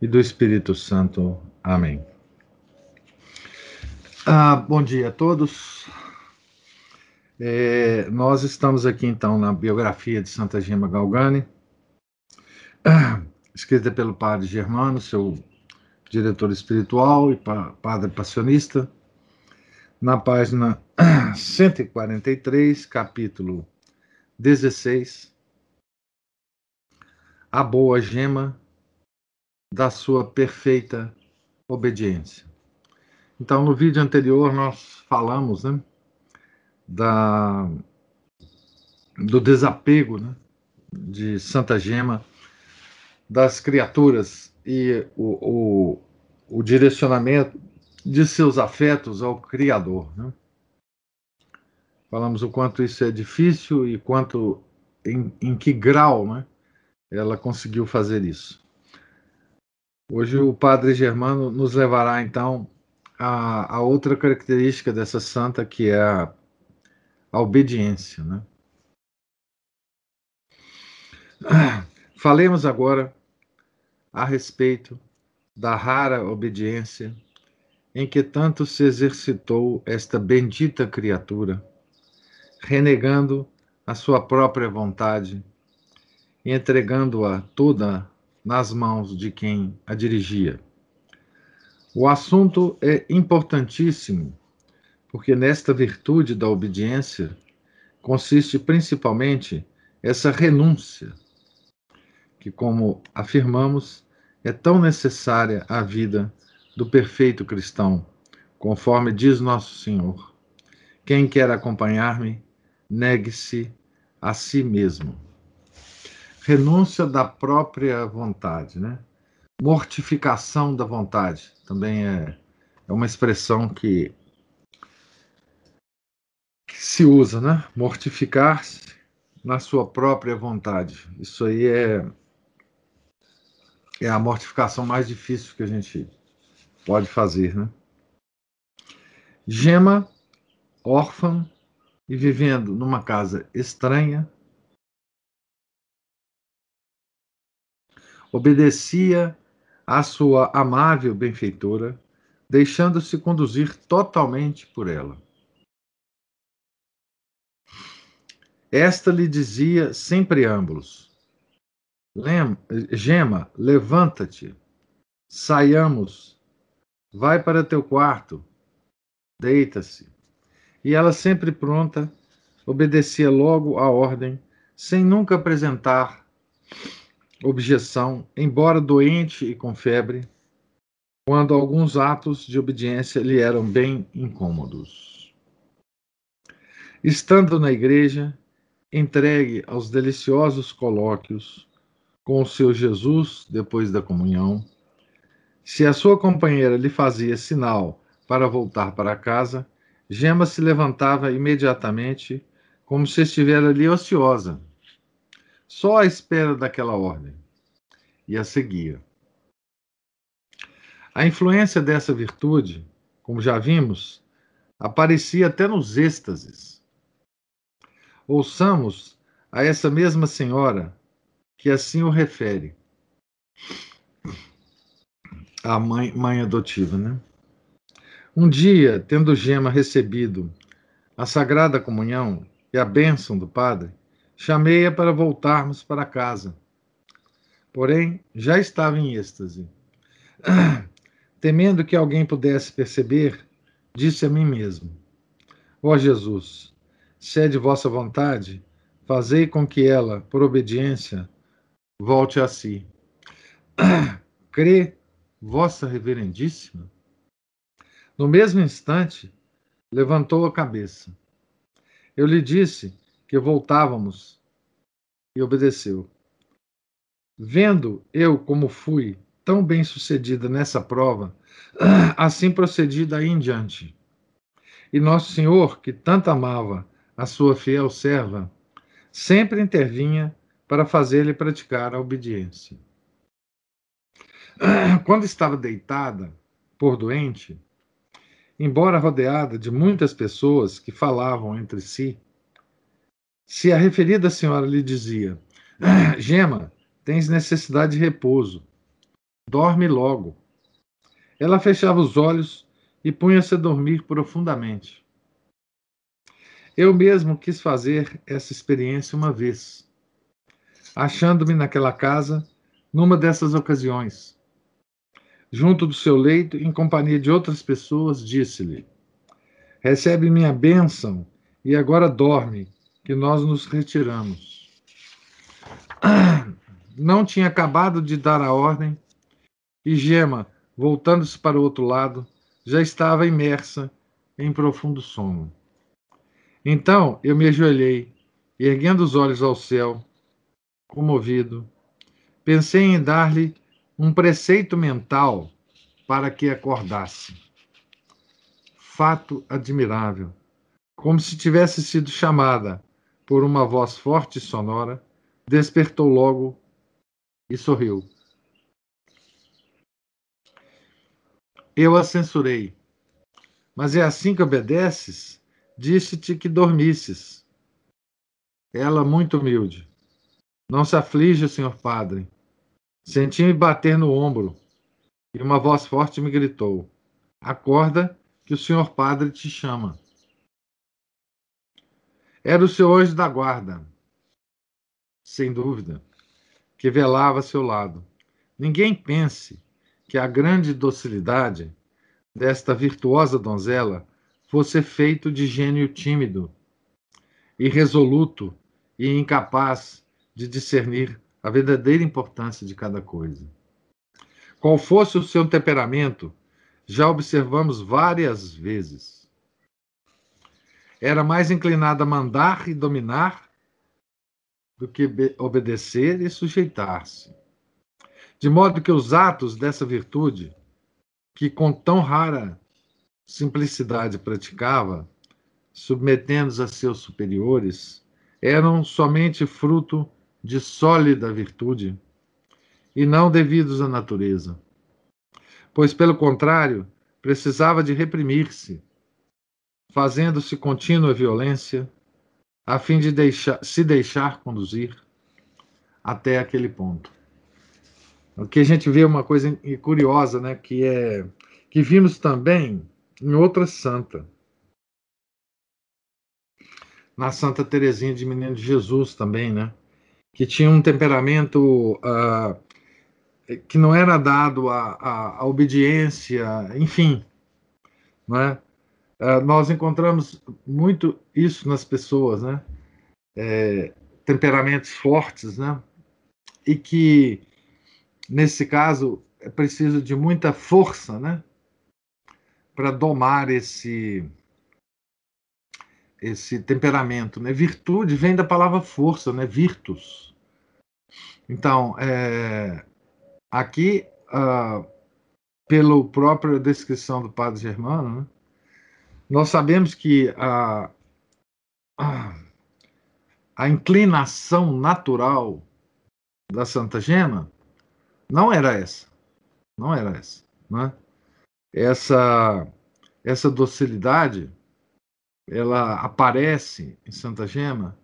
e do Espírito Santo. Amém. Ah, bom dia a todos. É, nós estamos aqui então na biografia de Santa Gema Galgani, escrita pelo padre Germano, seu diretor espiritual e pa, padre passionista, na página 143, capítulo 16, a boa gema da sua perfeita obediência. Então, no vídeo anterior, nós falamos né, da, do desapego né, de Santa Gema das criaturas e o, o, o direcionamento de seus afetos ao Criador. Né? Falamos o quanto isso é difícil e quanto em, em que grau né, ela conseguiu fazer isso. Hoje o Padre Germano nos levará então a, a outra característica dessa santa que é a, a obediência, né? Falemos agora a respeito da rara obediência em que tanto se exercitou esta bendita criatura, renegando a sua própria vontade e entregando-a toda nas mãos de quem a dirigia. O assunto é importantíssimo, porque nesta virtude da obediência consiste principalmente essa renúncia, que, como afirmamos, é tão necessária à vida do perfeito cristão, conforme diz nosso Senhor. Quem quer acompanhar-me, negue-se a si mesmo renúncia da própria vontade, né? Mortificação da vontade também é, é uma expressão que, que se usa, né? Mortificar-se na sua própria vontade. Isso aí é, é a mortificação mais difícil que a gente pode fazer, né? Gema, órfã e vivendo numa casa estranha, obedecia à sua amável benfeitora, deixando-se conduzir totalmente por ela. Esta lhe dizia sem preâmbulos: Gema, levanta-te, saiamos, vai para teu quarto, deita-se. E ela, sempre pronta, obedecia logo à ordem, sem nunca apresentar objeção, embora doente e com febre, quando alguns atos de obediência lhe eram bem incômodos. Estando na igreja, entregue aos deliciosos colóquios com o seu Jesus depois da comunhão, se a sua companheira lhe fazia sinal para voltar para casa, Gema se levantava imediatamente, como se estivesse ali ociosa, só à espera daquela ordem, e a seguia. A influência dessa virtude, como já vimos, aparecia até nos êxtases. Ouçamos a essa mesma senhora que assim o refere. A mãe, mãe adotiva, né? Um dia, tendo Gema recebido a Sagrada Comunhão e a bênção do Padre, Chamei-a para voltarmos para casa. Porém, já estava em êxtase. Temendo que alguém pudesse perceber, disse a mim mesmo: Ó Jesus, se é de vossa vontade, fazei com que ela, por obediência, volte a si. Crê, vossa reverendíssima? No mesmo instante, levantou a cabeça. Eu lhe disse que voltávamos, e obedeceu. Vendo eu como fui tão bem sucedida nessa prova, assim procedi daí em diante. E Nosso Senhor, que tanto amava a sua fiel serva, sempre intervinha para fazer-lhe praticar a obediência. Quando estava deitada, por doente, embora rodeada de muitas pessoas que falavam entre si, se a referida senhora lhe dizia: Gema, tens necessidade de repouso, dorme logo. Ela fechava os olhos e punha-se a dormir profundamente. Eu mesmo quis fazer essa experiência uma vez, achando-me naquela casa numa dessas ocasiões. Junto do seu leito, em companhia de outras pessoas, disse-lhe: Recebe minha bênção e agora dorme, que nós nos retiramos. Não tinha acabado de dar a ordem e Gema, voltando-se para o outro lado, já estava imersa em profundo sono. Então eu me ajoelhei erguendo os olhos ao céu, comovido, pensei em dar-lhe um preceito mental para que acordasse. Fato admirável, como se tivesse sido chamada por uma voz forte e sonora, despertou logo e sorriu. Eu a censurei. Mas é assim que obedeces? Disse-te que dormisses. Ela, muito humilde. Não se aflige, senhor padre. Senti-me bater no ombro e uma voz forte me gritou: Acorda, que o senhor padre te chama. Era o seu anjo da guarda, sem dúvida, que velava a seu lado. Ninguém pense que a grande docilidade desta virtuosa donzela fosse feito de gênio tímido, irresoluto e incapaz de discernir a verdadeira importância de cada coisa. Qual fosse o seu temperamento, já observamos várias vezes. Era mais inclinado a mandar e dominar do que obedecer e sujeitar-se. De modo que os atos dessa virtude, que com tão rara simplicidade praticava, submetendo-os a seus superiores, eram somente fruto de sólida virtude e não devidos à natureza. Pois, pelo contrário, precisava de reprimir-se, fazendo-se contínua violência, a fim de deixar, se deixar conduzir até aquele ponto. Aqui a gente vê uma coisa curiosa, né, que é que vimos também em outra santa. Na Santa Teresinha de Menino de Jesus também, né? Que tinha um temperamento uh, que não era dado à, obediência, enfim. Né? Uh, nós encontramos muito isso nas pessoas, né? É, temperamentos fortes, né? E que nesse caso, é preciso de muita força, né? Para domar esse esse temperamento, né? Virtude vem da palavra força, né? Virtus. Então, é, aqui, uh, pela própria descrição do Padre Germano, né? Nós sabemos que a, a, a inclinação natural da Santa Gema não era essa. Não era essa. Né? Essa, essa docilidade ela aparece em Santa Gema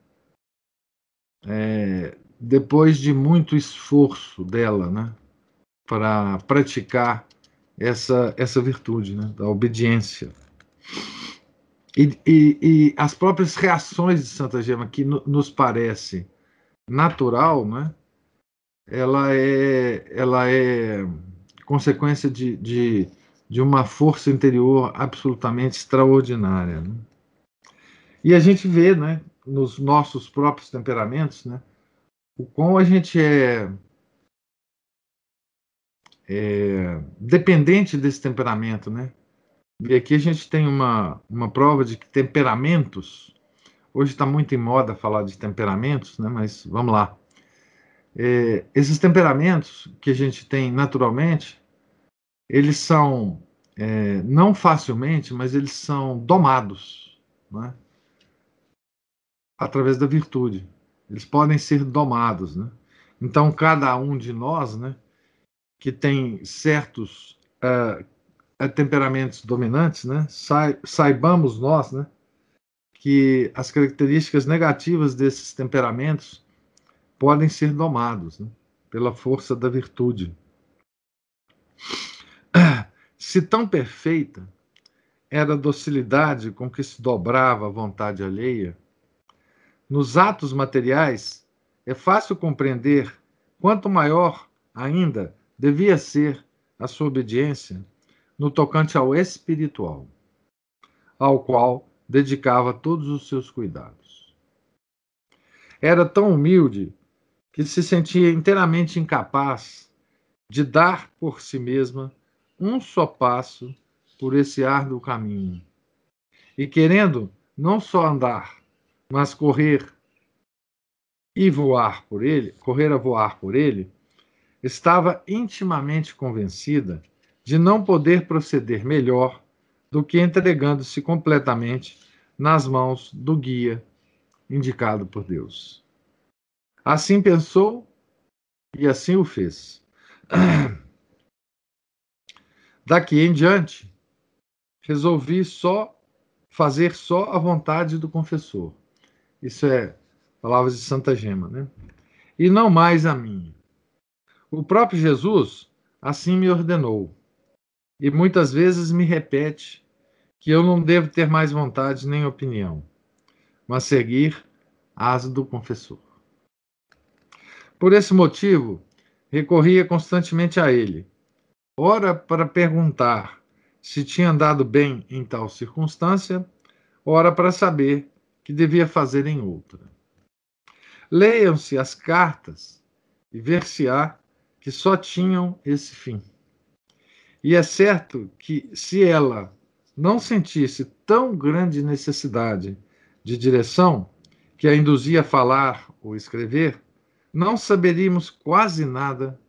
é, depois de muito esforço dela né? para praticar essa, essa virtude né? da obediência. E, e, e, as próprias reações de Santa Gema, que no, nos parece natural, né? ela é, ela é consequência de, de, de uma força interior absolutamente extraordinária. Né? E a gente vê, né, nos nossos próprios temperamentos, né, o quão a gente é, é dependente desse temperamento, né? E aqui a gente tem uma, uma prova de que temperamentos, hoje está muito em moda falar de temperamentos, né? Mas vamos lá é, esses temperamentos que a gente tem naturalmente, eles são é, não facilmente, mas eles são domados, né? através da virtude. Eles podem ser domados, né? Então cada um de nós, né, que tem certos uh, temperamentos dominantes, né, saibamos nós, né, que as características negativas desses temperamentos podem ser domados né, pela força da virtude. Se tão perfeita era a docilidade com que se dobrava a vontade alheia, nos atos materiais é fácil compreender quanto maior ainda devia ser a sua obediência no tocante ao espiritual, ao qual dedicava todos os seus cuidados. Era tão humilde que se sentia inteiramente incapaz de dar por si mesma um só passo por esse árduo caminho. E querendo não só andar, mas correr e voar por ele, correr a voar por ele, estava intimamente convencida de não poder proceder melhor do que entregando-se completamente nas mãos do guia indicado por Deus. Assim pensou e assim o fez. Daqui em diante, resolvi só fazer só a vontade do confessor. Isso é palavras de Santa Gema, né? E não mais a minha. O próprio Jesus assim me ordenou. E muitas vezes me repete que eu não devo ter mais vontade nem opinião, mas seguir as do confessor. Por esse motivo, recorria constantemente a ele, ora para perguntar se tinha andado bem em tal circunstância, ora para saber que devia fazer em outra. Leiam-se as cartas e ver-se-á que só tinham esse fim. E é certo que, se ela não sentisse tão grande necessidade de direção que a induzia a falar ou escrever, não saberíamos quase nada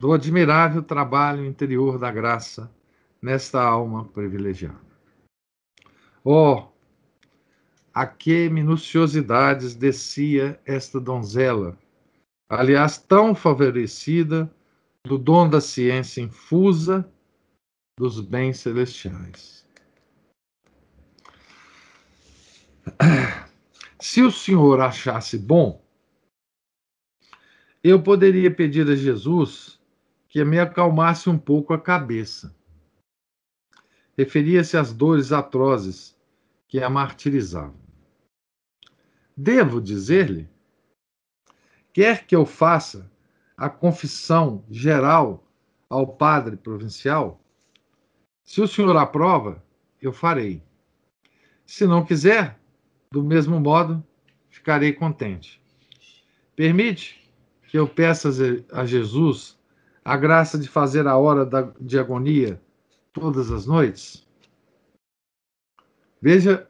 do admirável trabalho interior da graça nesta alma privilegiada. Oh, a que minuciosidades descia esta donzela, aliás, tão favorecida do dom da ciência infusa dos bens celestiais. Se o Senhor achasse bom, eu poderia pedir a Jesus que me acalmasse um pouco a cabeça. Referia-se às dores atrozes que a martirizavam. Devo dizer-lhe? Quer que eu faça a confissão geral ao padre provincial? Se o senhor aprova, eu farei. Se não quiser, do mesmo modo, ficarei contente. Permite que eu peça a Jesus a graça de fazer a hora da, de agonia todas as noites? Veja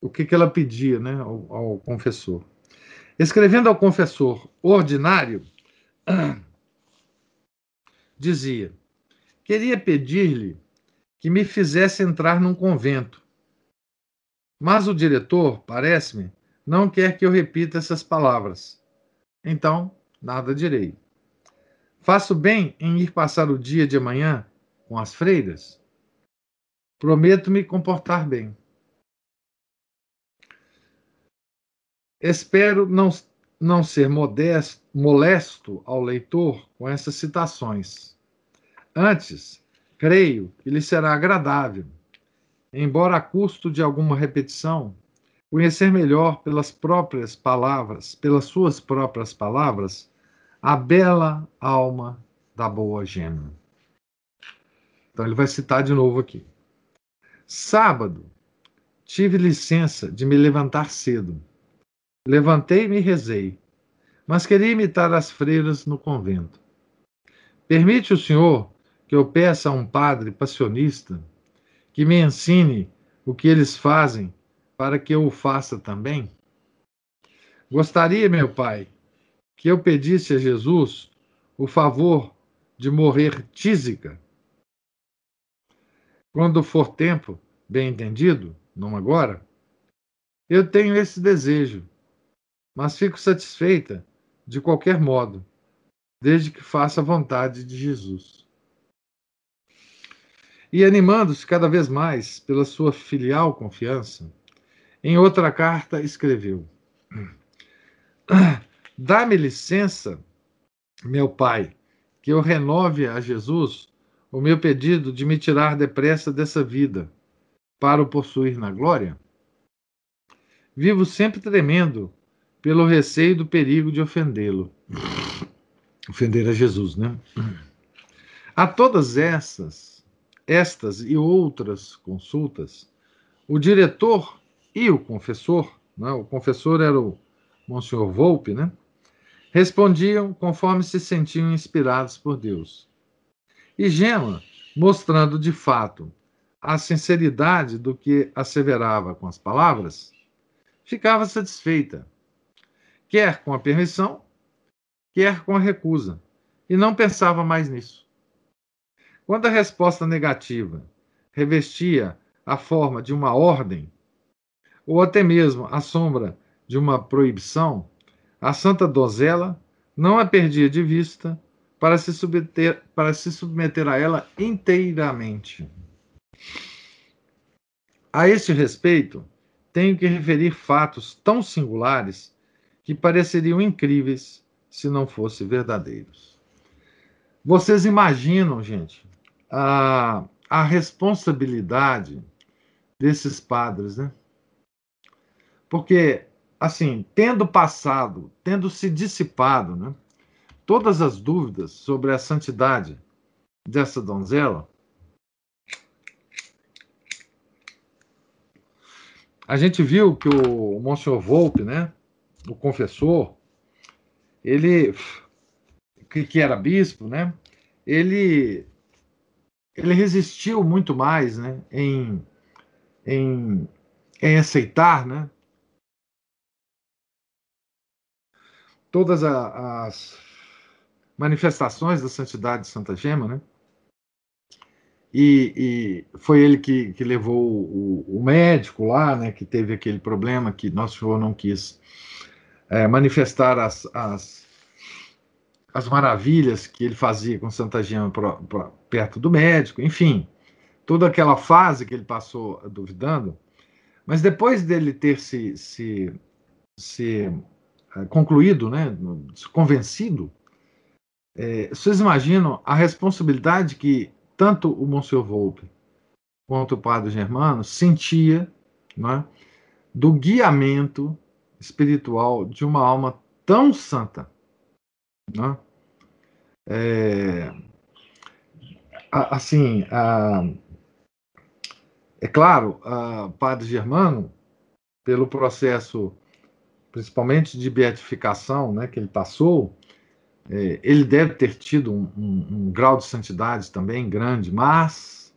o que, ela pedia né, ao confessor. Escrevendo ao confessor ordinário, dizia: Queria pedir-lhe que me fizesse entrar num convento. Mas o diretor, parece-me, não quer que eu repita essas palavras. Então, nada direi. Faço bem em ir passar o dia de amanhã com as freiras? Prometo me comportar bem. Espero não, não ser modesto, molesto ao leitor com essas citações. Antes, creio que lhe será agradável, embora a custo de alguma repetição, conhecer melhor pelas próprias palavras, pelas suas próprias palavras, a bela alma da boa gema. Então ele vai citar de novo aqui. Sábado, tive licença de me levantar cedo. Levantei-me e rezei, mas queria imitar as freiras no convento. Permite o senhor que eu peça a um padre passionista que me ensine o que eles fazem para que eu o faça também? Gostaria, meu pai, que eu pedisse a Jesus o favor de morrer tísica? Quando for tempo, bem entendido, não agora, eu tenho esse desejo, mas fico satisfeita de qualquer modo, desde que faça a vontade de Jesus. E animando-se cada vez mais pela sua filial confiança, em outra carta escreveu: Dá-me licença, meu Pai, que eu renove a Jesus o meu pedido de me tirar depressa dessa vida, para o possuir na glória? Vivo sempre tremendo pelo receio do perigo de ofendê-lo. Ofender a Jesus, né? A todas essas, estas e outras consultas, o diretor e o confessor, né? o confessor era o Monsenhor Volpe, né? respondiam conforme se sentiam inspirados por Deus. E Gema, mostrando de fato a sinceridade do que asseverava com as palavras, ficava satisfeita, quer com a permissão, quer com a recusa, e não pensava mais nisso. Quando a resposta negativa revestia a forma de uma ordem, ou até mesmo a sombra de uma proibição, a santa donzela não a perdia de vista para se submeter, para se submeter a ela inteiramente. A este respeito, tenho que referir fatos tão singulares que pareceriam incríveis se não fossem verdadeiros. Vocês imaginam, gente, a, a responsabilidade desses padres, né? Porque assim, tendo passado, tendo se dissipado, né, todas as dúvidas sobre a santidade dessa donzela, a gente viu que o Monsenhor Volpe, né, o confessor, ele que, era bispo, né, ele ele resistiu muito mais, né, em, em, em aceitar, né, todas a, as manifestações da santidade de Santa Gema, né? E, e foi ele que, que levou o, o, médico lá, né? Que teve aquele problema que Nosso Senhor não quis é, manifestar as, as, as maravilhas que ele fazia com Santa Gema pra, pra, perto do médico, enfim, toda aquela fase que ele passou duvidando. Mas depois dele ter se, se, se é, concluído, né, convencido, é, vocês imaginam a responsabilidade que tanto o Monsenhor Volpe quanto o Padre Germano sentia né, do guiamento espiritual de uma alma tão santa. Né? É, assim, a, é claro, a Padre Germano, pelo processo principalmente de beatificação, né, que ele passou, é, ele deve ter tido um, um, um, grau de santidade também grande, mas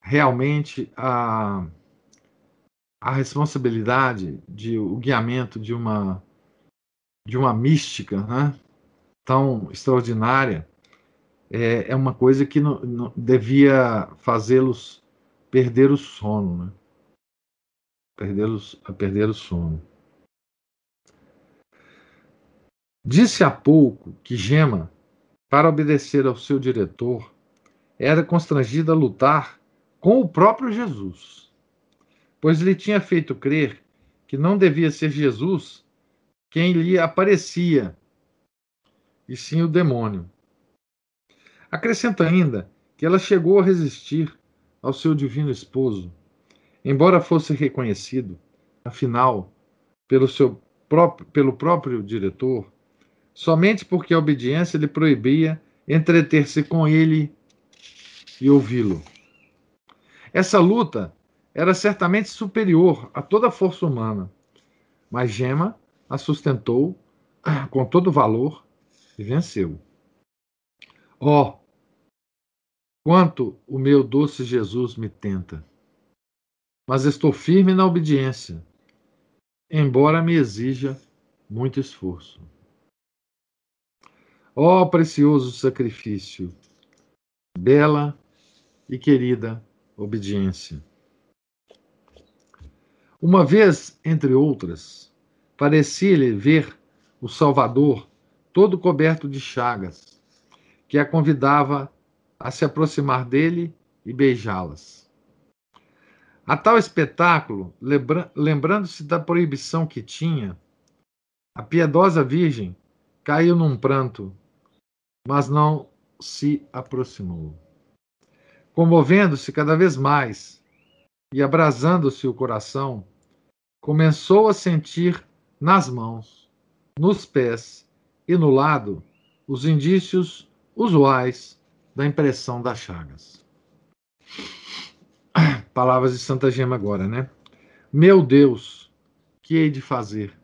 realmente a, a responsabilidade de o guiamento de uma de uma mística, né, tão extraordinária é, é uma coisa que não, não devia fazê-los perder o sono, né? Perdê-los, perder o sono. Disse há pouco que Gema, para obedecer ao seu diretor, era constrangida a lutar com o próprio Jesus, pois lhe tinha feito crer que não devia ser Jesus quem lhe aparecia, e sim o demônio. Acrescenta ainda que ela chegou a resistir ao seu divino esposo, embora fosse reconhecido, afinal, pelo, seu próprio, pelo próprio diretor somente porque a obediência lhe proibia entreter-se com ele e ouvi-lo. Essa luta era certamente superior a toda a força humana, mas Gema a sustentou com todo valor e venceu. Ó, oh, quanto o meu doce Jesus me tenta! Mas estou firme na obediência, embora me exija muito esforço. Ó oh, precioso sacrifício, bela e querida obediência. Uma vez, entre outras, parecia-lhe ver o Salvador todo coberto de chagas, que a convidava a se aproximar dele e beijá-las. A tal espetáculo, lembrando-se da proibição que tinha, a piedosa Virgem caiu num pranto, mas não se aproximou. Comovendo-se cada vez mais e abrasando-se o coração, começou a sentir nas mãos, nos pés e no lado os indícios usuais da impressão das chagas. Palavras de Santa Gema agora, né? Meu Deus, que hei de fazer?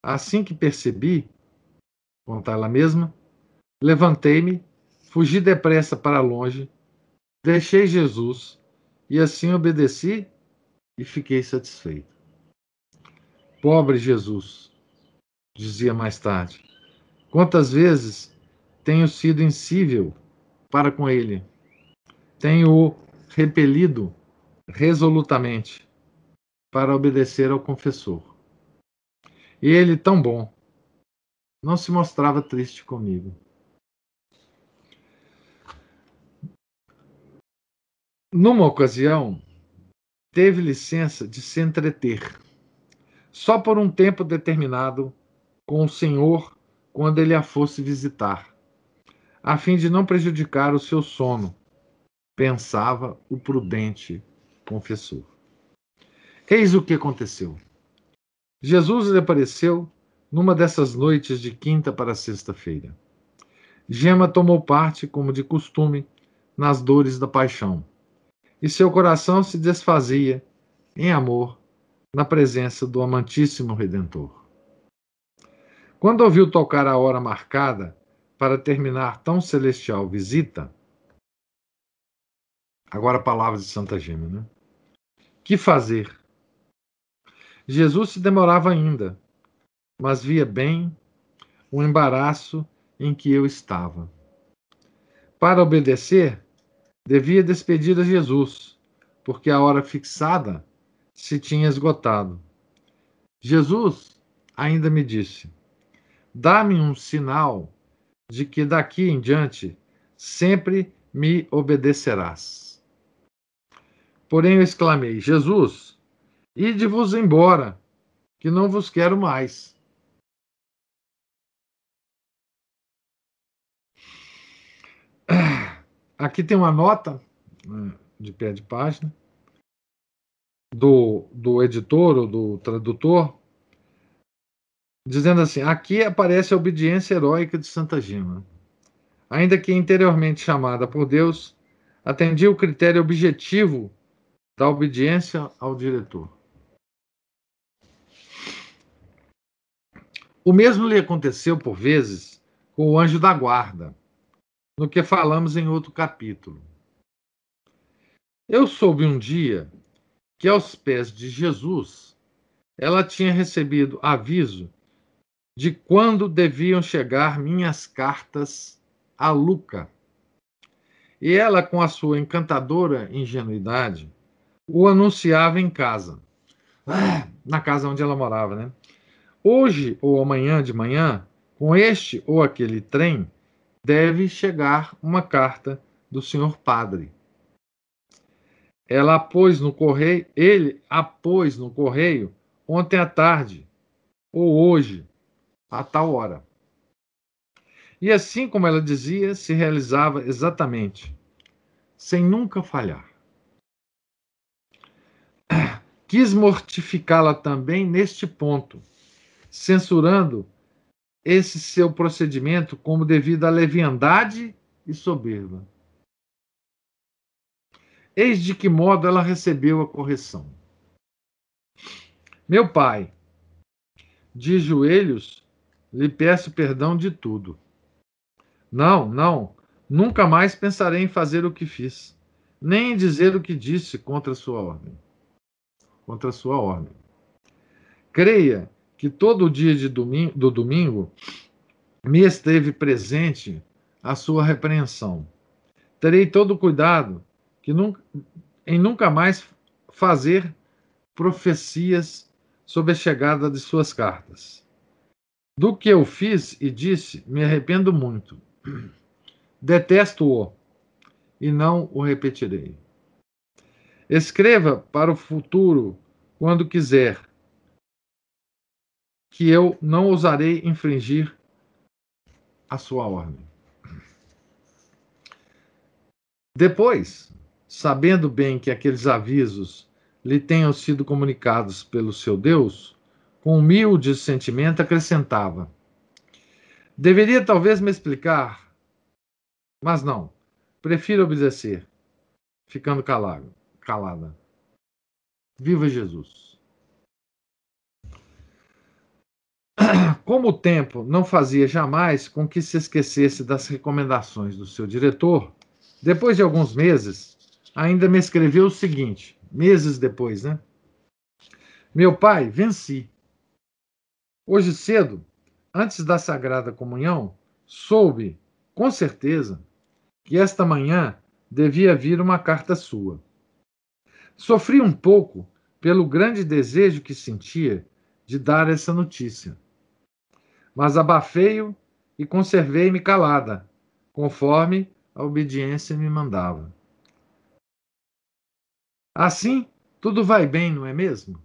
Assim que percebi, conta ela mesma, levantei-me, fugi depressa para longe, deixei Jesus e assim obedeci e fiquei satisfeito. Pobre Jesus, dizia mais tarde, quantas vezes tenho sido insível para com ele, tenho-o repelido resolutamente para obedecer ao confessor. E ele, tão bom, não se mostrava triste comigo. Numa ocasião, teve licença de se entreter, só por um tempo determinado, com o Senhor quando ele a fosse visitar, a fim de não prejudicar o seu sono, pensava o prudente confessor. Eis o que aconteceu. Jesus lhe apareceu numa dessas noites de quinta para sexta-feira. Gema tomou parte, como de costume, nas dores da paixão, e seu coração se desfazia, em amor, na presença do amantíssimo Redentor. Quando ouviu tocar a hora marcada para terminar tão celestial visita, agora palavras de Santa Gema, né? Que fazer? Jesus se demorava ainda, mas via bem o embaraço em que eu estava. Para obedecer, devia despedir a Jesus, porque a hora fixada se tinha esgotado. Jesus ainda me disse: Dá-me um sinal de que daqui em diante sempre me obedecerás. Porém eu exclamei: Jesus, ide-vos embora, que não vos quero mais. Aqui tem uma nota né, de pé de página do, do editor ou do tradutor dizendo assim: aqui aparece a obediência heróica de Santa Gema. Ainda que interiormente chamada por Deus, atendia o critério objetivo da obediência ao diretor. O mesmo lhe aconteceu por vezes com o anjo da guarda, no que falamos em outro capítulo. Eu soube um dia que aos pés de Jesus ela tinha recebido aviso de quando deviam chegar minhas cartas a Luca. E ela, com a sua encantadora ingenuidade, o anunciava em casa, na casa onde ela morava, né? Hoje ou amanhã de manhã, com este ou aquele trem, deve chegar uma carta do senhor padre. Ela pôs no correio, ele a pôs no correio ontem à tarde ou hoje, a tal hora. E assim como ela dizia, se realizava exatamente, sem nunca falhar. Quis mortificá-la também neste ponto, censurando esse seu procedimento como devido à leviandade e soberba. Eis de que modo ela recebeu a correção. Meu pai, de joelhos, lhe peço perdão de tudo. Não, não, nunca mais pensarei em fazer o que fiz, nem em dizer o que disse contra sua ordem. Contra sua ordem. Creia que todo o dia domingo, do domingo me esteve presente a sua repreensão. Terei todo o cuidado que nunca, em nunca mais fazer profecias sobre a chegada de suas cartas. Do que eu fiz e disse, me arrependo muito. Detesto-o e não o repetirei. Escreva para o futuro quando quiser, que eu não ousarei infringir a sua ordem. Depois, sabendo bem que aqueles avisos lhe tenham sido comunicados pelo seu Deus, com humilde sentimento acrescentava: Deveria talvez me explicar, mas não, prefiro obedecer, ficando calado, calada. Viva Jesus! Como o tempo não fazia jamais com que se esquecesse das recomendações do seu diretor, depois de alguns meses, ainda me escreveu o seguinte: meses depois, né? Meu pai, venci. Hoje cedo, antes da Sagrada Comunhão, soube, com certeza, que esta manhã devia vir uma carta sua. Sofri um pouco pelo grande desejo que sentia de dar essa notícia mas abafei-o e conservei-me calada, conforme a obediência me mandava. Assim, tudo vai bem, não é mesmo?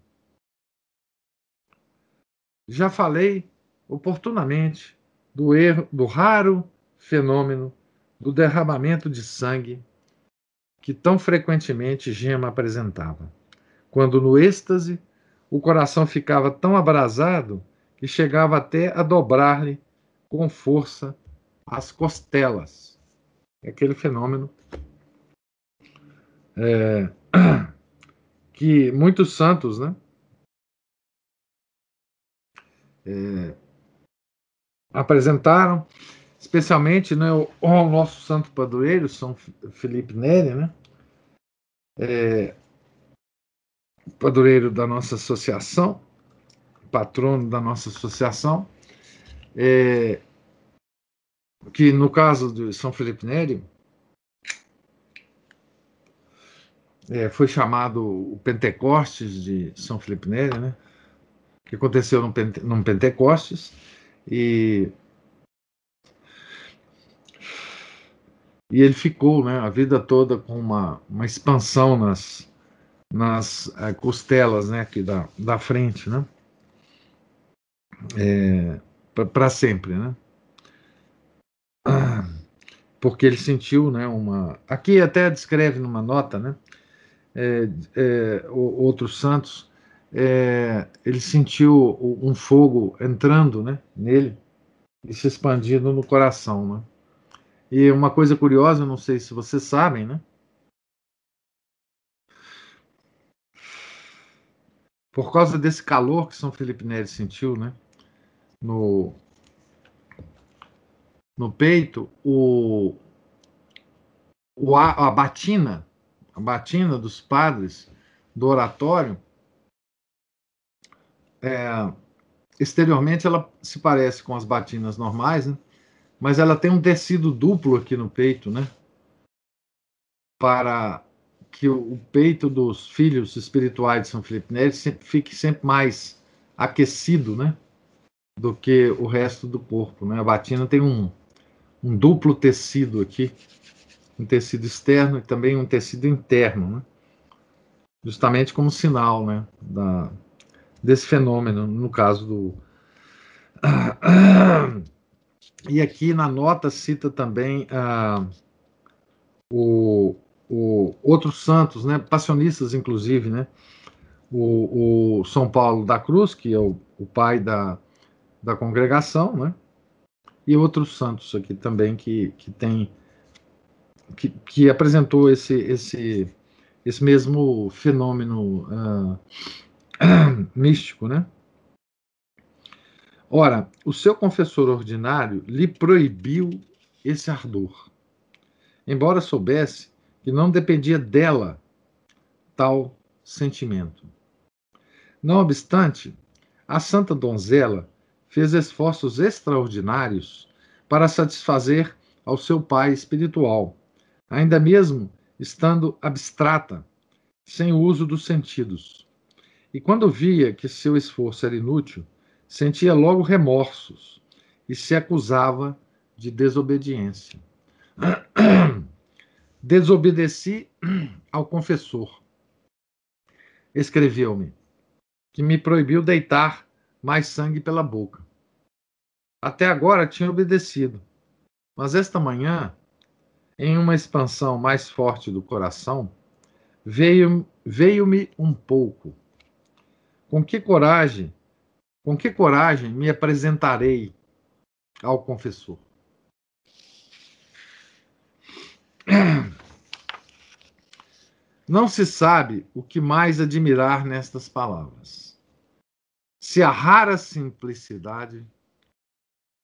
Já falei oportunamente do erro, do raro fenômeno do derramamento de sangue que tão frequentemente Gema apresentava, quando no êxtase o coração ficava tão abrasado que chegava até a dobrar-lhe com força as costelas. É aquele fenômeno é, que muitos santos, né? É, apresentaram, especialmente né, o, o, nosso santo padroeiro, São Felipe Neri, né? É, padroeiro da nossa associação, patrono da nossa associação, é, que no caso de São Felipe Neri, é, foi chamado o Pentecostes de São Felipe Neri, né? Que aconteceu num, Pente, Pentecostes, e, e ele ficou né, a vida toda com uma, uma expansão nas, nas é, costelas né, aqui da, da frente, né? é, para sempre, né? Porque ele sentiu, né, uma. Aqui até descreve numa nota, né? É, é, outros santos, é, ele sentiu um fogo entrando, né, nele e se expandindo no coração, né? E uma coisa curiosa, não sei se vocês sabem, né? Por causa desse calor que São Felipe Neri sentiu, né? no, no peito, o, o, a batina, a batina dos padres do oratório, é, exteriormente ela se parece com as batinas normais, né? mas ela tem um tecido duplo aqui no peito, né? Para que o peito dos filhos espirituais de São Felipe Neri fique sempre mais aquecido, né? do que o resto do corpo. Né? A batina tem um, um duplo tecido aqui, um tecido externo e também um tecido interno, né? justamente como sinal né? da, desse fenômeno, no caso do. E aqui na nota cita também ah, o, o, outros santos, né, passionistas inclusive, né, o, o São Paulo da Cruz, que é o, o pai da, da congregação, né? E outros santos aqui também que, que tem que, que apresentou esse, esse, esse mesmo fenômeno uh, místico, né? Ora, o seu confessor ordinário lhe proibiu esse ardor, embora soubesse que não dependia dela tal sentimento. Não obstante, a santa donzela fez esforços extraordinários para satisfazer ao seu pai espiritual, ainda mesmo estando abstrata, sem o uso dos sentidos. E quando via que seu esforço era inútil, sentia logo remorsos e se acusava de desobediência. Desobedeci ao confessor. Escreveu-me que me proibiu deitar mais sangue pela boca. Até agora tinha obedecido, mas esta manhã, em uma expansão mais forte do coração, veio-me veio um pouco. Com que coragem, com que coragem me apresentarei ao confessor? Não se sabe o que mais admirar nestas palavras. Se a rara simplicidade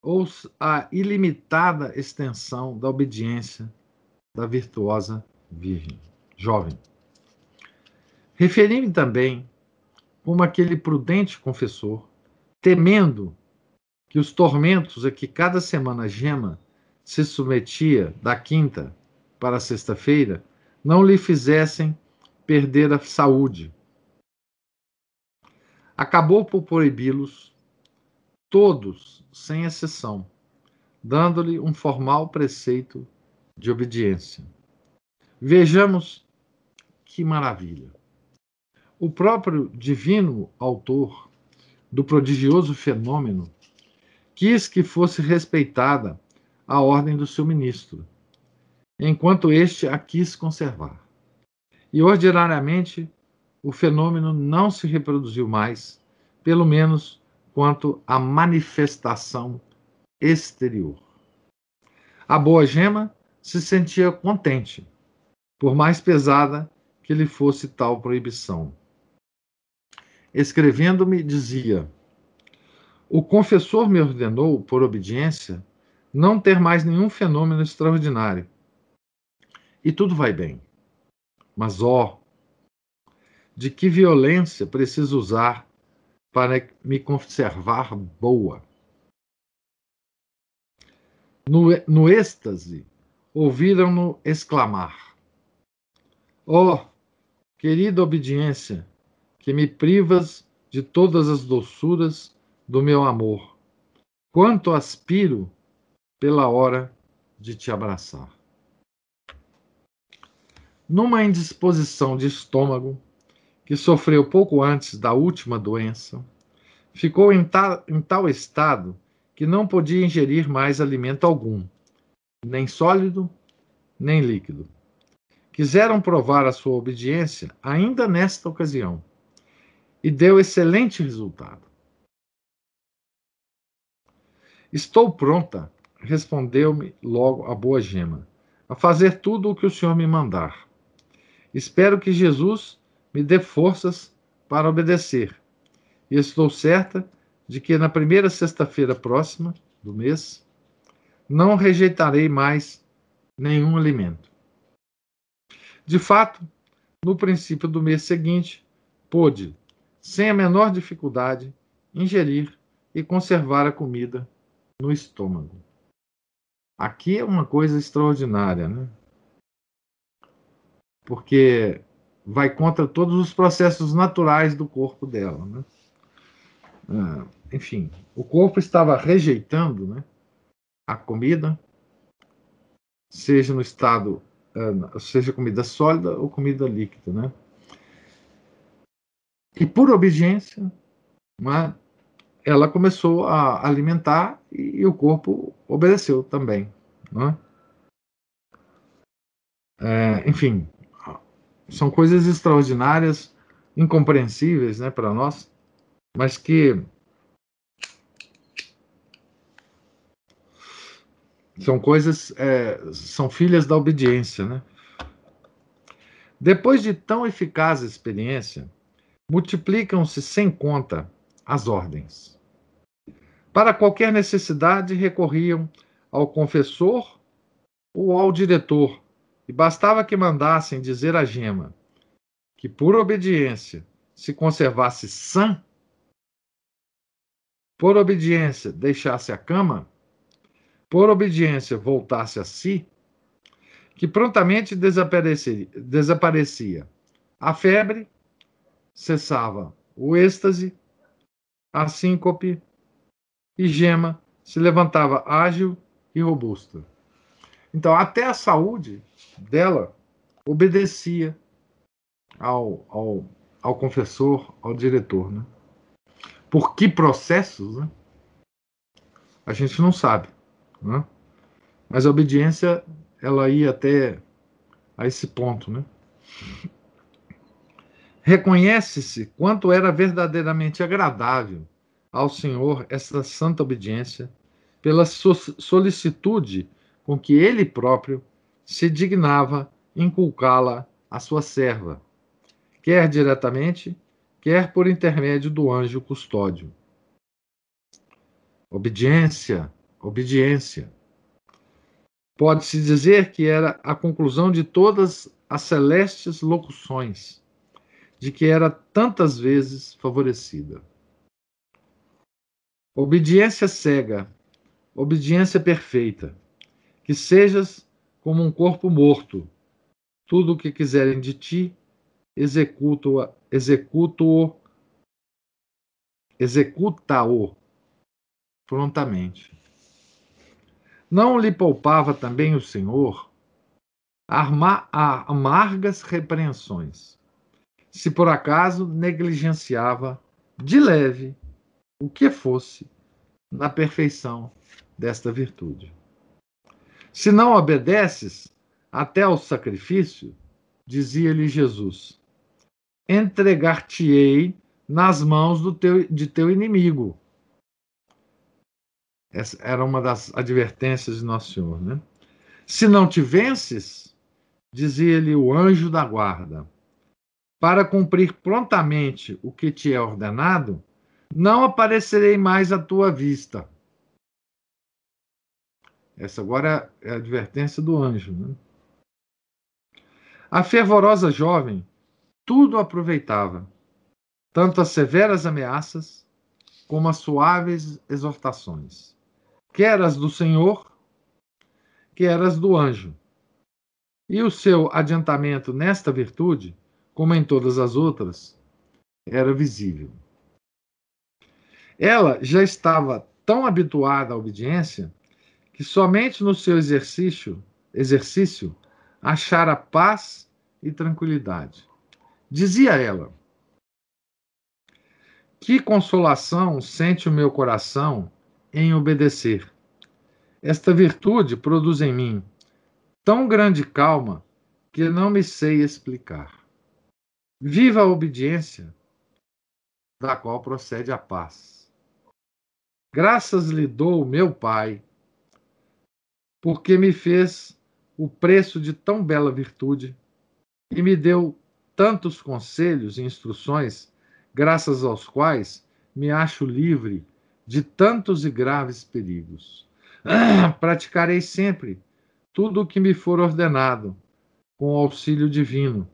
ou a ilimitada extensão da obediência da virtuosa virgem, jovem. Referi-me também como aquele prudente confessor, temendo que os tormentos a que cada semana Gema se submetia da quinta para a sexta-feira não lhe fizessem perder a saúde. Acabou por proibi-los, todos, sem exceção, dando-lhe um formal preceito de obediência. Vejamos que maravilha. O próprio divino autor do prodigioso fenômeno quis que fosse respeitada a ordem do seu ministro enquanto este a quis conservar. E ordinariamente o fenômeno não se reproduziu mais, pelo menos quanto à manifestação exterior. A boa gema se sentia contente, por mais pesada que lhe fosse tal proibição. Escrevendo-me, dizia: O confessor me ordenou, por obediência, não ter mais nenhum fenômeno extraordinário, e tudo vai bem. Mas, ó, de que violência preciso usar para me conservar boa? No, no êxtase, ouviram-no exclamar: Ó, oh, querida obediência, que me privas de todas as doçuras do meu amor, quanto aspiro pela hora de te abraçar. Numa indisposição de estômago, que sofreu pouco antes da última doença, ficou em tal, em tal estado que não podia ingerir mais alimento algum, nem sólido, nem líquido. Quiseram provar a sua obediência ainda nesta ocasião, e deu excelente resultado. Estou pronta, respondeu-me logo a boa gema, a fazer tudo o que o senhor me mandar. Espero que Jesus me dê forças para obedecer. E estou certa de que na primeira sexta-feira próxima do mês não rejeitarei mais nenhum alimento. De fato, no princípio do mês seguinte, pôde, sem a menor dificuldade, ingerir e conservar a comida no estômago. Aqui é uma coisa extraordinária, né? porque vai contra todos os processos naturais do corpo dela. Né? Ah, enfim, o corpo estava rejeitando né, a comida, seja no estado, uh, seja comida sólida ou comida líquida. Né? E por obediência, né, ela começou a alimentar e, e o corpo obedeceu também. Né? É, enfim, são coisas extraordinárias, incompreensíveis né, para nós, mas que são coisas, é, são filhas da obediência. Né? Depois de tão eficaz experiência, multiplicam-se sem conta as ordens. Para qualquer necessidade, recorriam ao confessor ou ao diretor e bastava que mandassem dizer a gema que, por obediência, se conservasse sã, por obediência, deixasse a cama, por obediência, voltasse a si, que prontamente desaparecia a febre, cessava o êxtase, a síncope, e Gema se levantava ágil e robusta. Então, até a saúde dela obedecia ao, ao, ao confessor, ao diretor. Né? Por que processos? Né? A gente não sabe. Né? Mas a obediência, ela ia até a esse ponto. Né? Reconhece-se quanto era verdadeiramente agradável ao Senhor essa santa obediência, pela solicitude com que ele próprio se dignava inculcá-la à sua serva, quer diretamente, quer por intermédio do anjo custódio. Obediência, obediência. Pode-se dizer que era a conclusão de todas as celestes locuções, de que era tantas vezes favorecida. Obediência cega, obediência perfeita, que sejas como um corpo morto, tudo o que quiserem de ti, executa-o, executa-o, executa-o prontamente. Não lhe poupava também o Senhor amargas repreensões, se por acaso negligenciava de leve o que fosse na perfeição desta virtude. Se não obedeces, até ao sacrifício, dizia-lhe Jesus: entregar-te-ei nas mãos do teu, de teu inimigo. Essa era uma das advertências de Nosso Senhor. Né? Se não te vences, dizia-lhe o anjo da guarda, para cumprir prontamente o que te é ordenado, não aparecerei mais à tua vista. Essa agora é a advertência do anjo. Né? A fervorosa jovem tudo aproveitava, tanto as severas ameaças como as suaves exortações, quer as do Senhor, quer as do anjo. E o seu adiantamento nesta virtude, como em todas as outras, era visível. Ela já estava tão habituada à obediência que somente no seu exercício, exercício achara paz e tranquilidade. Dizia ela: Que consolação sente o meu coração em obedecer. Esta virtude produz em mim tão grande calma que não me sei explicar. Viva a obediência, da qual procede a paz. Graças lhe dou meu Pai, porque me fez o preço de tão bela virtude e me deu tantos conselhos e instruções, graças aos quais me acho livre de tantos e graves perigos. praticarei sempre tudo o que me for ordenado, com o auxílio divino,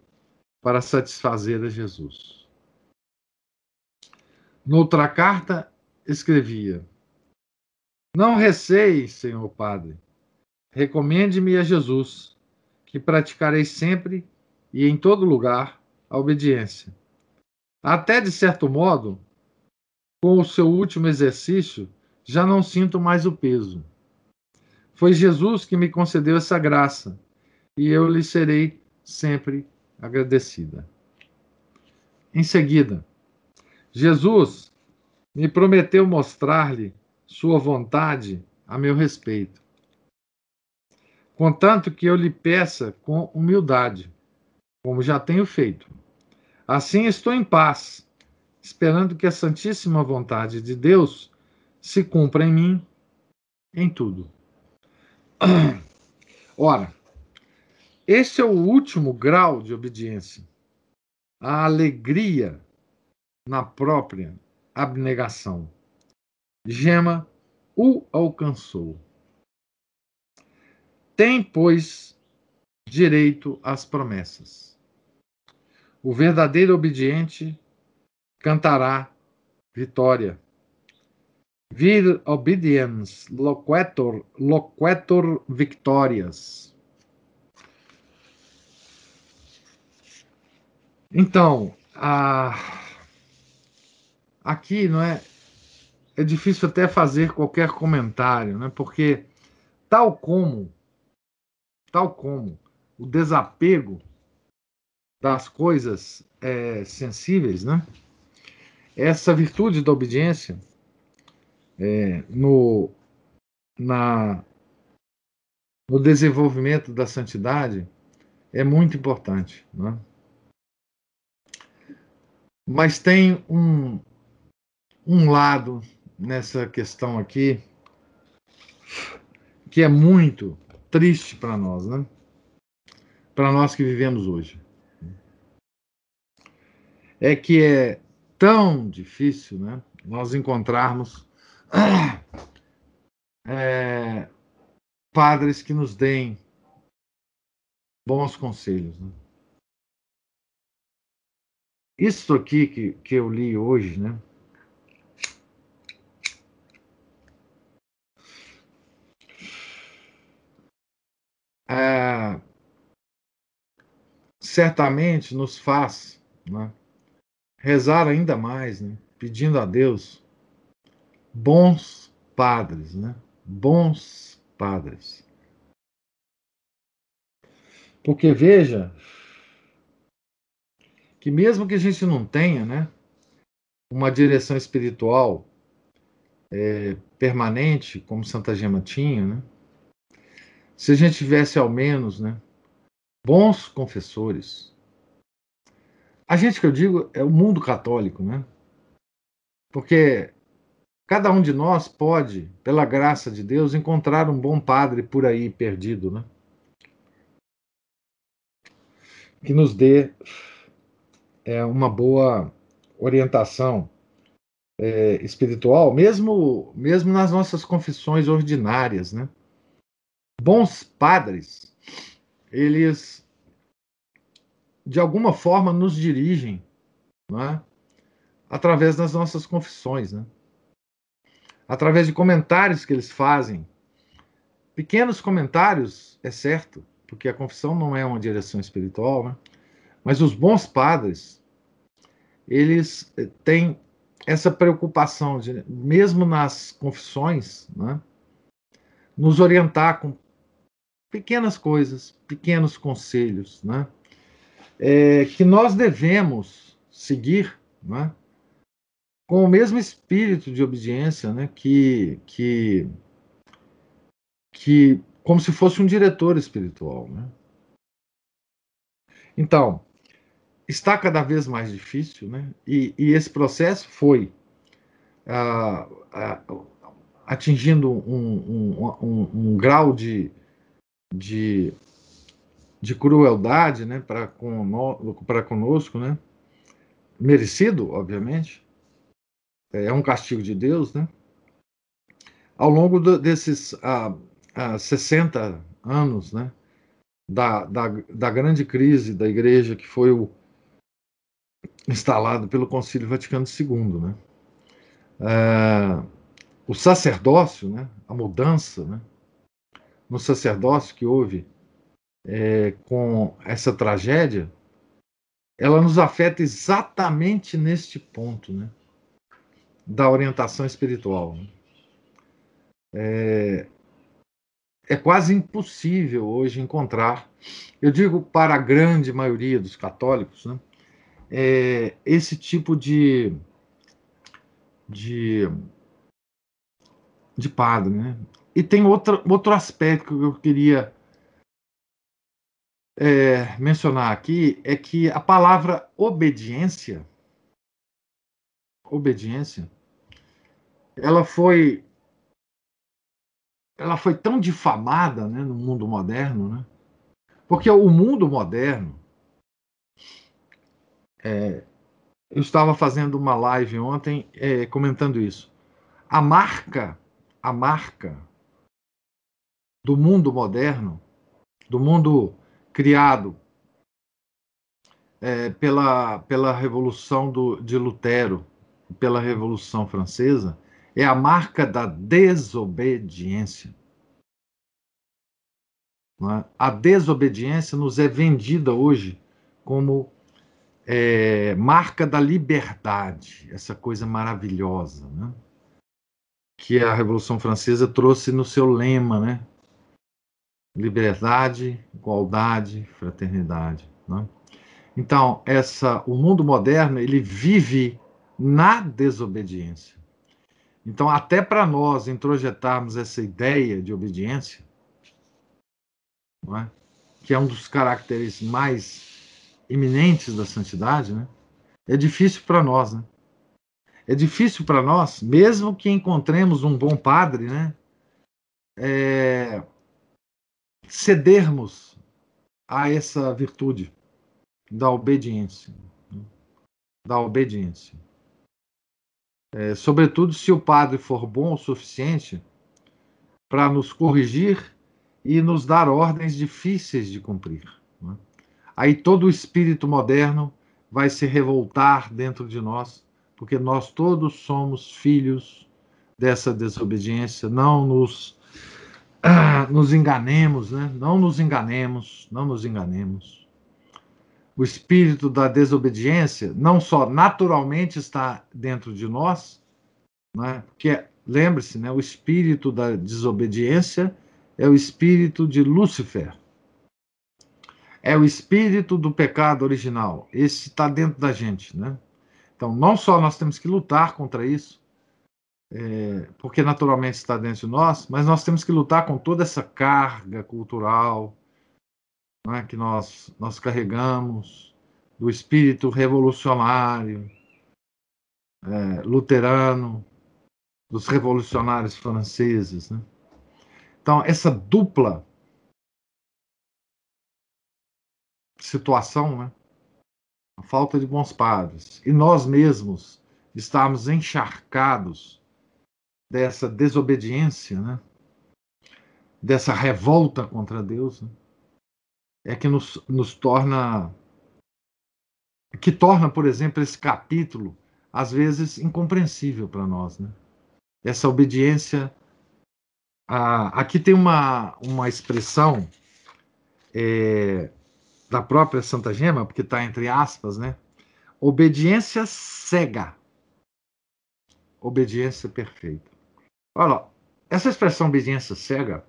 para satisfazer a Jesus. Noutra carta, escrevia: Não receie, Senhor Padre, recomende-me a Jesus, que praticarei sempre e em todo lugar a obediência. Até de certo modo, com o seu último exercício, já não sinto mais o peso. Foi Jesus que me concedeu essa graça e eu lhe serei sempre agradecida. Em seguida, Jesus me prometeu mostrar-lhe sua vontade a meu respeito, contanto que eu lhe peça com humildade como já tenho feito. Assim estou em paz, esperando que a santíssima vontade de Deus se cumpra em mim em tudo. Ora, esse é o último grau de obediência, a alegria na própria abnegação. Gema o alcançou. Tem, pois, direito às promessas. O verdadeiro obediente cantará vitória. Vir obediens loquetur, loquetur victorias. Então, a... aqui não é é difícil até fazer qualquer comentário, né? Porque tal como tal como o desapego das coisas é, sensíveis, né? Essa virtude da obediência é, no, na, no desenvolvimento da santidade é muito importante, né? Mas tem um, um lado nessa questão aqui que é muito triste para nós, né? Para nós que vivemos hoje. É que é tão difícil, né? Nós encontrarmos é, padres que nos deem bons conselhos. Né? Isso aqui que, que eu li hoje, né? É, certamente nos faz né, rezar ainda mais, né, pedindo a Deus bons padres, né, bons padres. Porque veja que mesmo que a gente não tenha, né, uma direção espiritual é, permanente, como Santa Gema tinha, né, se a gente tivesse ao menos, né, bons confessores. A gente que eu digo é o mundo católico, né? Porque cada um de nós pode, pela graça de Deus, encontrar um bom padre por aí perdido, né? Que nos dê é, uma boa orientação é, espiritual, mesmo, mesmo nas nossas confissões ordinárias, né? bons padres, eles de alguma forma nos dirigem, é? através das nossas confissões, né? através de comentários que eles fazem. Pequenos comentários, é certo, porque a confissão não é uma direção espiritual, né? mas os bons padres, eles eh, têm essa preocupação de, mesmo nas confissões, né? nos orientar com pequenas coisas, pequenos conselhos, né? É, que nós devemos seguir, né? Com o mesmo espírito de obediência, né? Que, que, que como se fosse um diretor espiritual, né? Então, está cada vez mais difícil, né? E, e esse processo foi ah, ah, atingindo um, um, um, um grau de, de, de crueldade né, para conosco, né? merecido, obviamente, é um castigo de Deus, né? ao longo do, desses ah, ah, 60 anos né, da, da, da grande crise da igreja que foi o, instalado pelo Concílio Vaticano II. Né? Ah, o sacerdócio, né, a mudança, né, no sacerdócio que houve é, com essa tragédia, ela nos afeta exatamente neste ponto, né? Da orientação espiritual. Né? É, é quase impossível hoje encontrar, eu digo para a grande maioria dos católicos, né? É, esse tipo de, de, de padre, né? E tem outro, outro aspecto que eu queria é, mencionar aqui, é que a palavra obediência, obediência, ela foi ela foi tão difamada né, no mundo moderno, né? porque o mundo moderno. É, eu estava fazendo uma live ontem é, comentando isso. A marca, a marca do mundo moderno, do mundo criado é, pela, pela Revolução do, de Lutero, pela Revolução Francesa, é a marca da desobediência. É? A desobediência nos é vendida hoje como é, marca da liberdade, essa coisa maravilhosa, né? que a Revolução Francesa trouxe no seu lema, né? Liberdade, igualdade, fraternidade. Né? Então, essa, o mundo moderno ele vive na desobediência. Então, até para nós introjetarmos essa ideia de obediência, é? que é um dos caracteres mais iminentes da santidade, né? é difícil para nós. Né? É difícil para nós, mesmo que encontremos um bom padre, né? É, cedermos a essa virtude da obediência. Né? Da obediência. É, sobretudo se o padre for bom o suficiente para nos corrigir e nos dar ordens difíceis de cumprir. Aí todo o espírito moderno vai se revoltar dentro de nós, porque nós todos somos filhos dessa desobediência. Não nos, ah, nos enganemos, né? não nos enganemos, não nos enganemos. O espírito da desobediência não só naturalmente está dentro de nós, né? porque lembre-se, né? o espírito da desobediência é o espírito de Lúcifer. É o espírito do pecado original. Esse está dentro da gente, né? Então, não só nós temos que lutar contra isso, é, porque naturalmente está dentro de nós, mas nós temos que lutar com toda essa carga cultural é, que nós, nós carregamos, do espírito revolucionário, é, luterano, dos revolucionários franceses. Né? Então, essa dupla situação, né? a falta de bons padres, e nós mesmos estarmos encharcados dessa desobediência, né? dessa revolta contra Deus, né? é que nos, nos torna. que torna, por exemplo, esse capítulo, às vezes, incompreensível para nós. Né? Essa obediência ah, aqui tem uma, uma expressão é, da própria Santa Gema, porque está entre aspas, né? Obediência cega. Obediência perfeita. Olha, essa expressão obediência cega,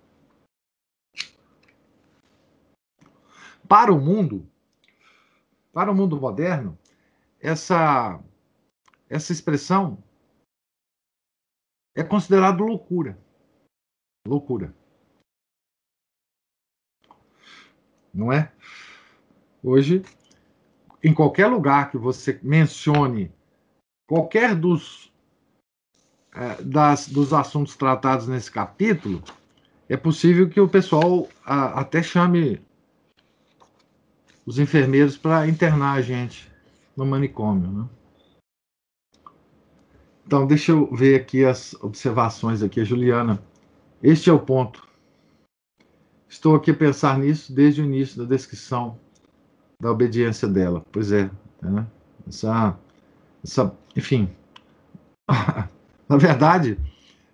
para o mundo, para o mundo moderno, essa, essa expressão é considerada loucura. Loucura. Não é? Hoje, em qualquer lugar que você mencione qualquer dos, é, das, dos assuntos tratados nesse capítulo, é possível que o pessoal a, até chame os enfermeiros para internar a gente no manicômio. Né? Então, deixa eu ver aqui as observações aqui, Juliana. Este é o ponto. Estou aqui a pensar nisso desde o início da descrição da obediência dela. Pois é, né? essa, essa, enfim, na verdade,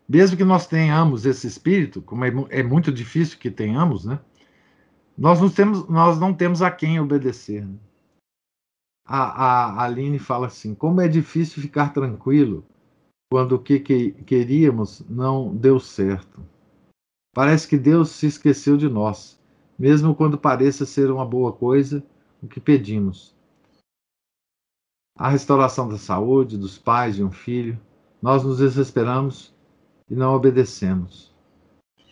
mesmo que nós tenhamos esse espírito, como é, é, muito difícil que tenhamos, né? Nós não temos, nós não temos a quem obedecer. Né? A, a, Aline fala assim: como é difícil ficar tranquilo quando o que, que queríamos não deu certo. Parece que Deus se esqueceu de nós, mesmo quando pareça ser uma boa coisa o que pedimos. A restauração da saúde dos pais de um filho, nós nos desesperamos e não obedecemos.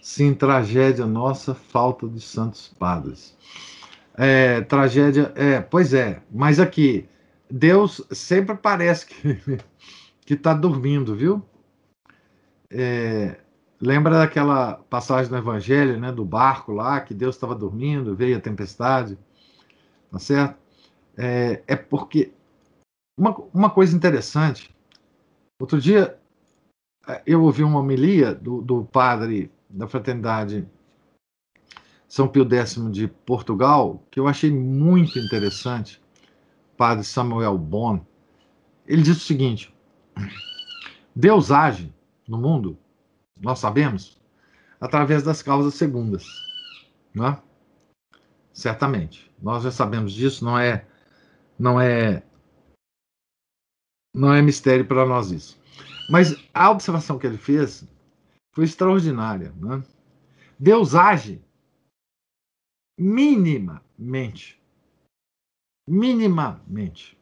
Sim, tragédia nossa, falta de santos padres. É, tragédia, é, pois é, mas aqui, Deus sempre parece que está dormindo, viu? É, Lembra daquela passagem do Evangelho, né, do barco lá, que Deus estava dormindo, veio a tempestade, tá certo? É, é porque uma, uma coisa interessante. Outro dia é, eu ouvi uma homilia do, do padre da Fraternidade São Pio X de Portugal, que eu achei muito interessante, padre Samuel Bon. Ele disse o seguinte: Deus age no mundo, nós sabemos, através das causas segundas. Né? Certamente. Nós já sabemos disso, não é não é não é mistério para nós isso. Mas a observação que ele fez foi extraordinária. Né? Deus age minimamente. Minimamente.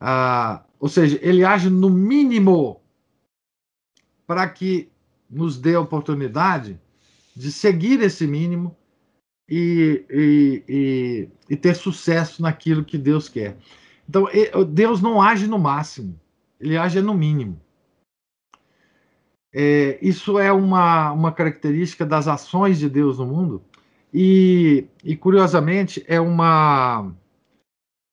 Ah, ou seja, ele age no mínimo para que nos dê a oportunidade de seguir esse mínimo e, e, e, e ter sucesso naquilo que Deus quer. Então, Deus não age no máximo, ele age no mínimo. É, isso é uma, uma característica das ações de Deus no mundo e, e, curiosamente, é uma,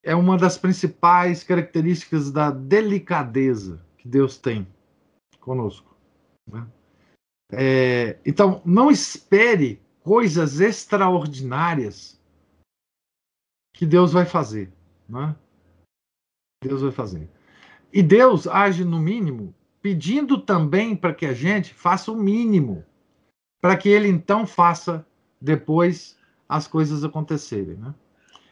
é uma das principais características da delicadeza que Deus tem conosco. Né? É, então, não espere coisas extraordinárias que Deus vai fazer. Né? Deus vai fazer. E Deus age no mínimo, pedindo também para que a gente faça o mínimo, para que Ele então faça depois as coisas acontecerem. Né?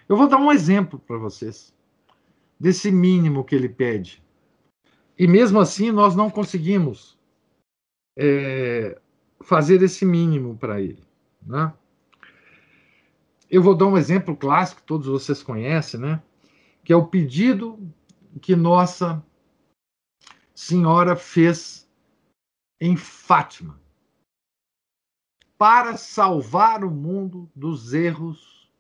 Eu vou dar um exemplo para vocês desse mínimo que Ele pede. E mesmo assim nós não conseguimos é, fazer esse mínimo para Ele. Né? Eu vou dar um exemplo clássico, todos vocês conhecem, né? que é o pedido que Nossa Senhora fez em Fátima para salvar o mundo dos erros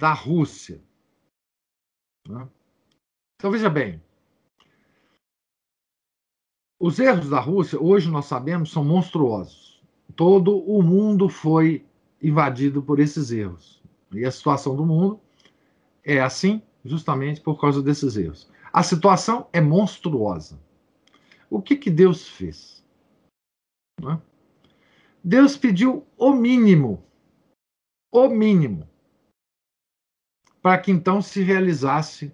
da Rússia. Né? Então veja bem, os erros da Rússia, hoje nós sabemos, são monstruosos. Todo o mundo foi invadido por esses erros. E a situação do mundo é assim justamente por causa desses erros. A situação é monstruosa. O que, que Deus fez? É? Deus pediu o mínimo, o mínimo, para que então se realizasse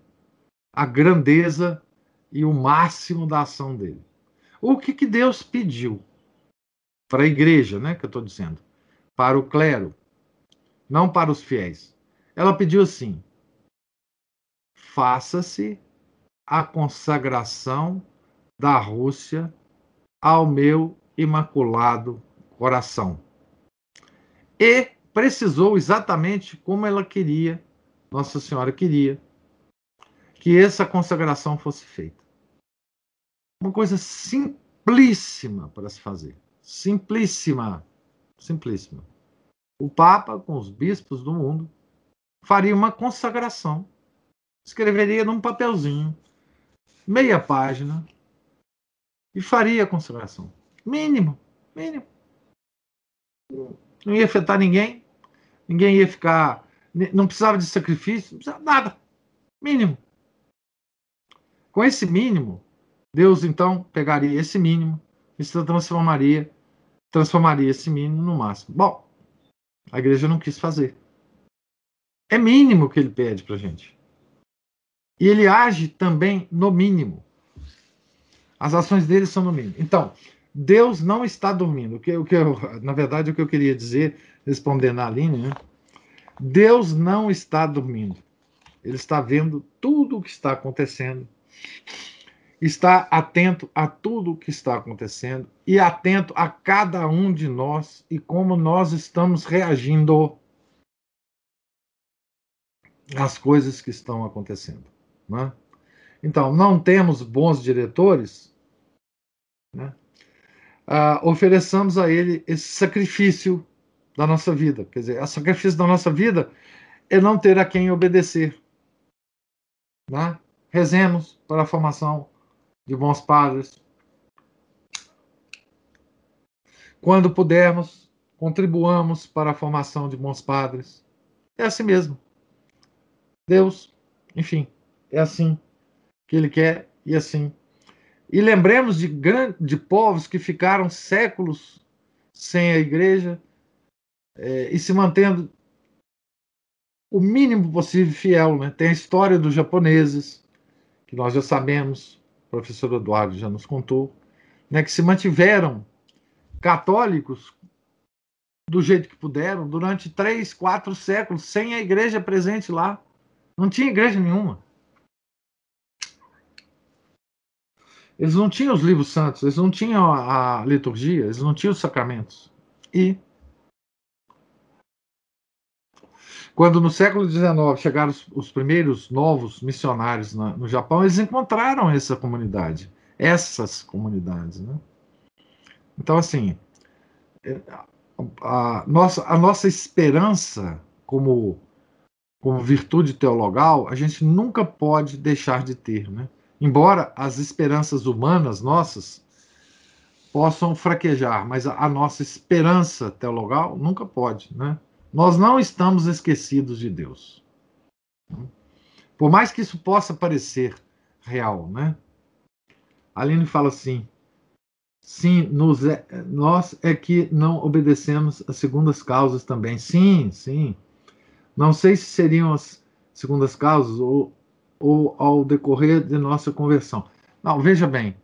a grandeza e o máximo da ação dele. O que, que Deus pediu para a igreja, né, que eu estou dizendo, para o clero, não para os fiéis? Ela pediu assim: faça-se a consagração da Rússia ao meu imaculado coração. E precisou exatamente como ela queria, Nossa Senhora queria, que essa consagração fosse feita. Uma coisa simplíssima para se fazer. Simplíssima. Simplíssima. O Papa, com os bispos do mundo, faria uma consagração escreveria num papelzinho, meia página, e faria a consagração. Mínimo, mínimo. Não ia afetar ninguém, ninguém ia ficar. Não precisava de sacrifício, não precisava nada. Mínimo. Com esse mínimo, Deus então pegaria esse mínimo e se transformaria, transformaria esse mínimo no máximo. Bom, a igreja não quis fazer. É mínimo que ele pede para gente. E ele age também no mínimo. As ações dele são no mínimo. Então, Deus não está dormindo. O que, o que eu, na verdade, o que eu queria dizer, respondendo a Aline, né? Deus não está dormindo. Ele está vendo tudo o que está acontecendo. Está atento a tudo o que está acontecendo e atento a cada um de nós e como nós estamos reagindo às coisas que estão acontecendo. Né? Então, não temos bons diretores, né? ah, ofereçamos a ele esse sacrifício da nossa vida. Quer dizer, o sacrifício da nossa vida é não ter a quem obedecer. Né? Rezemos para a formação de bons padres. Quando pudermos, contribuamos para a formação de bons padres. É assim mesmo. Deus, enfim, é assim que ele quer e assim. E lembremos de, de povos que ficaram séculos sem a igreja é, e se mantendo o mínimo possível fiel. Né? Tem a história dos japoneses, que nós já sabemos o professor Eduardo já nos contou, né, que se mantiveram católicos do jeito que puderam durante três, quatro séculos, sem a igreja presente lá. Não tinha igreja nenhuma. Eles não tinham os livros santos, eles não tinham a, liturgia, eles não tinham os sacramentos. E quando no século XIX chegaram os, os primeiros novos missionários na, no Japão, eles encontraram essa comunidade, essas comunidades, né? Então assim, é, a nossa, a nossa esperança como, como virtude teologal, a gente nunca pode deixar de ter, né? Embora as esperanças humanas nossas possam fraquejar, mas a, a nossa esperança teologal nunca pode, né? Nós não estamos esquecidos de Deus. Por mais que isso possa parecer real, né? Aline fala assim: sim, nos é, nós é que não obedecemos as segundas causas também. Sim, sim. Não sei se seriam as segundas causas ou ou ao decorrer de nossa conversão. Não, veja bem,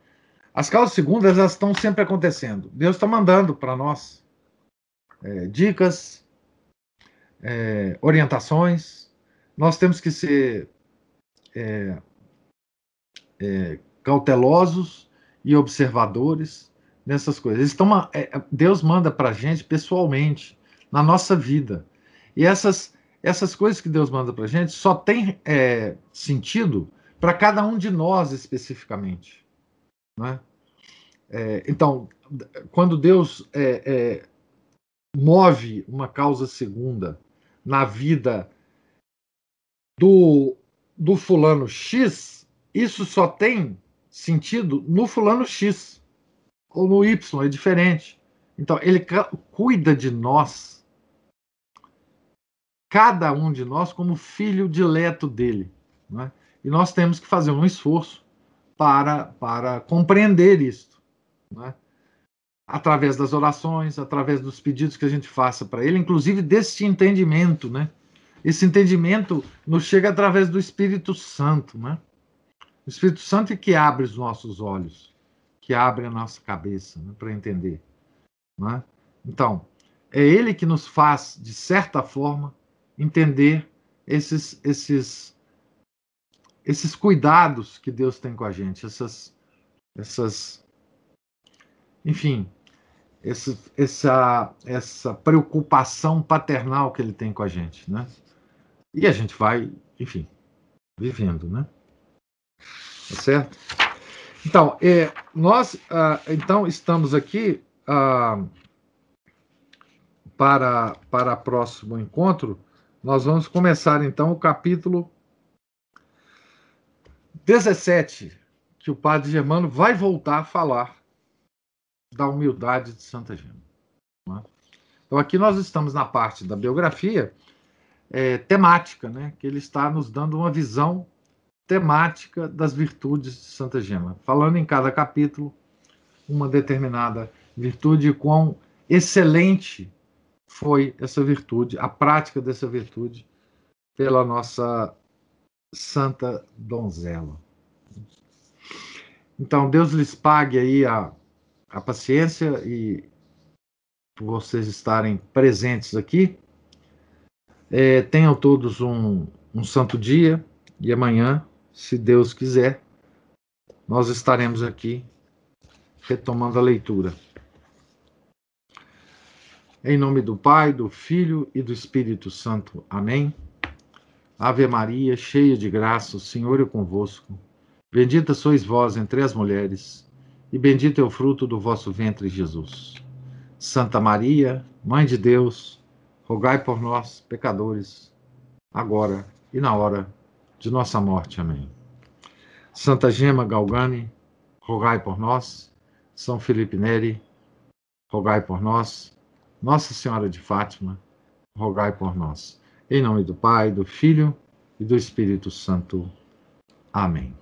as causas segundas elas estão sempre acontecendo. Deus está mandando para nós é, dicas, é, orientações. Nós temos que ser é, é cautelosos e observadores nessas coisas. Estão, é, Deus manda para a gente pessoalmente, na nossa vida. E essas essas coisas que Deus manda para a gente só tem é, sentido para cada um de nós especificamente. Né? É, então, quando Deus é, é, move uma causa segunda na vida do, do fulano X, isso só tem sentido no fulano X ou no Y, é diferente. Então, ele cuida de nós cada um de nós como filho dileto dele. Né? E nós temos que fazer um esforço para, para compreender isto. Né? Através das orações, através dos pedidos que a gente faça para ele, inclusive deste entendimento. Né? Esse entendimento nos chega através do Espírito Santo. Né? O Espírito Santo é que abre os nossos olhos, que abre a nossa cabeça né, para entender. Né? Então, é ele que nos faz, de certa forma, entender esses, esses, esses cuidados que Deus tem com a gente, essas, essas enfim, esse, essa, essa preocupação paternal que ele tem com a gente, né? E a gente vai, enfim, vivendo, né? Tá certo? Então, é, nós ah, então estamos aqui ah, para para próximo encontro nós vamos começar então o capítulo 17, que o padre Germano vai voltar a falar da humildade de Santa Gema. É? Então aqui nós estamos na parte da biografia é, temática, né? que ele está nos dando uma visão temática das virtudes de Santa Gema, falando em cada capítulo uma determinada virtude e quão excelente foi essa virtude, a prática dessa virtude pela nossa santa donzela. Então, Deus lhes pague aí a, a paciência e por vocês estarem presentes aqui. É, tenham todos um, um santo dia e amanhã, se Deus quiser, nós estaremos aqui retomando a leitura. Em nome do Pai, do Filho e do Espírito Santo. Amém. Ave Maria, cheia de graça, o Senhor é convosco. Bendita sois vós entre as mulheres, e bendito é o fruto do vosso ventre, Jesus. Santa Maria, Mãe de Deus, rogai por nós, pecadores, agora e na hora de nossa morte. Amém. Santa Gema Galgani, rogai por nós. São Felipe Neri, rogai por nós. Nossa Senhora de Fátima, rogai por nós. Em nome do Pai, do Filho e do Espírito Santo. Amém.